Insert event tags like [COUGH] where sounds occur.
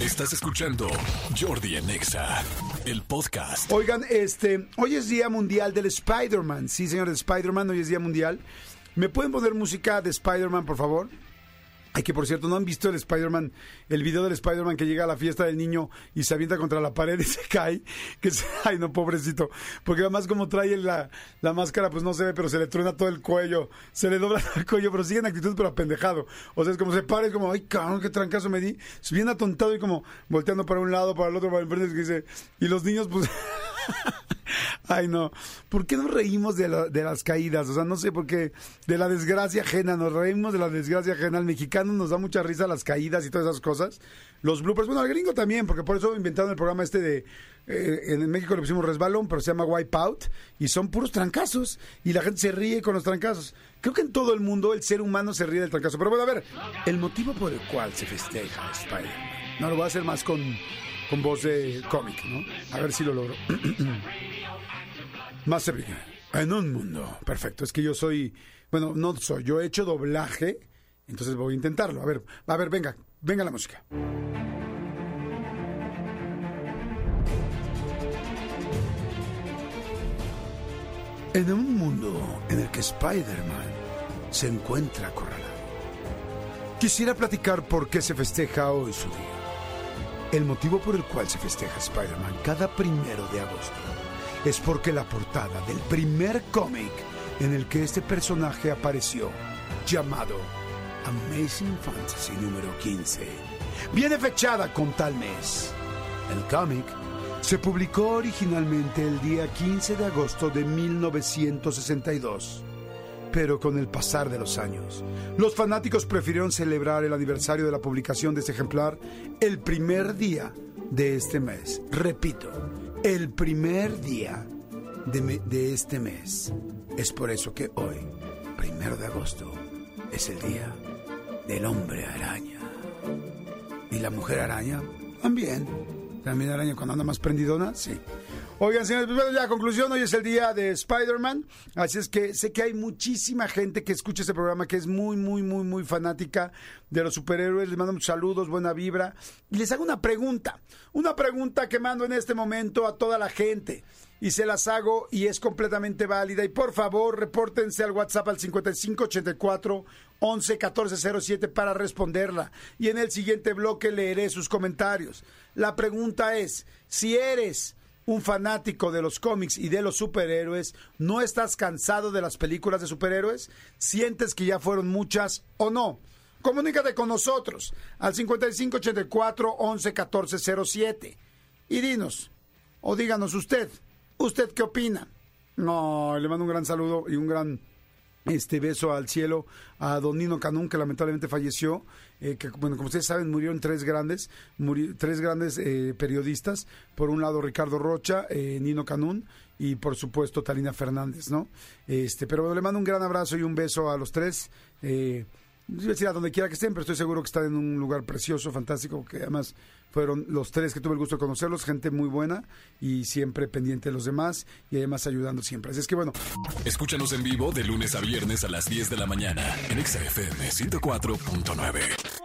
Estás escuchando Jordi Anexa, el podcast. Oigan, este, hoy es Día Mundial del Spider-Man. Sí, señor, de Spider-Man, hoy es Día Mundial. ¿Me pueden poner música de Spider-Man, por favor? Ay, que por cierto, ¿no han visto el Spider-Man, el video del Spider-Man que llega a la fiesta del niño y se avienta contra la pared y [LAUGHS] se cae? Que se, ay, no, pobrecito. Porque además como trae la, la máscara, pues no se ve, pero se le truena todo el cuello, se le dobla [LAUGHS] el cuello, pero sigue en actitud, pero apendejado. O sea, es como se para, es como, ay, cabrón, qué trancazo me di. Es bien atontado y como volteando para un lado, para el otro, para el frente, y los niños, pues... [LAUGHS] Ay, no. ¿Por qué nos reímos de, la- de las caídas? O sea, no sé por qué. De la desgracia ajena. Nos reímos de la desgracia ajena. Al mexicano nos da mucha risa las caídas y todas esas cosas. Los bloopers. Bueno, al gringo también, porque por eso inventaron el programa este de. eh, en México le pusimos resbalón, pero se llama Wipeout. Y son puros trancazos. Y la gente se ríe con los trancazos. Creo que en todo el mundo el ser humano se ríe del trancazo. Pero bueno, a ver. El motivo por el cual se festeja Spider-Man. No lo voy a hacer más con, con voz de cómic, ¿no? A ver si lo logro. [CLEARS THROAT] Más cerca. En un mundo. Perfecto. Es que yo soy. Bueno, no soy. Yo he hecho doblaje. Entonces voy a intentarlo. A ver, a ver, venga. Venga la música. En un mundo en el que Spider-Man se encuentra acorralado. Quisiera platicar por qué se festeja hoy su día. El motivo por el cual se festeja Spider-Man cada primero de agosto es porque la portada del primer cómic en el que este personaje apareció, llamado Amazing Fantasy número 15, viene fechada con tal mes. El cómic se publicó originalmente el día 15 de agosto de 1962. Pero con el pasar de los años, los fanáticos prefirieron celebrar el aniversario de la publicación de este ejemplar el primer día de este mes. Repito, el primer día de, este mes. Es por eso que hoy, primero de agosto, es el día del hombre araña. ¿Y la mujer araña? También. También araña cuando anda más prendidona, sí. Oigan, señores, pues bueno, ya conclusión, hoy es el día de Spider-Man, así es que sé que hay muchísima gente que escucha este programa que es muy, muy, muy, muy fanática de los superhéroes, les mando muchos saludos, buena vibra, y les hago una pregunta, una pregunta que mando en este momento a toda la gente, y se las hago y es completamente válida, y por favor, repórtense al WhatsApp al 5584 11 1407 para responderla, y en el siguiente bloque leeré sus comentarios. La pregunta es, si eres un fanático de los cómics y de los superhéroes, ¿no estás cansado de las películas de superhéroes? ¿Sientes que ya fueron muchas o no? Comunícate con nosotros al 5584 11 1407 y dinos, o díganos usted, ¿usted qué opina? No, le mando un gran saludo y un gran este beso al cielo a don Nino Canún que lamentablemente falleció eh, que bueno como ustedes saben murieron tres grandes tres grandes eh, periodistas. Por un lado Ricardo Rocha eh, Nino Canún y por supuesto Talina Fernández no este pero le mando un gran abrazo y un beso a los tres eh, decir a donde quiera que estén, pero estoy seguro que están en un lugar precioso, fantástico, que además fueron los tres que tuve el gusto de conocerlos, gente muy buena y siempre pendiente de los demás y además ayudando siempre. Así es que bueno, Escúchanos en vivo de lunes a viernes a las 10 de la mañana en Exa FM 104.9.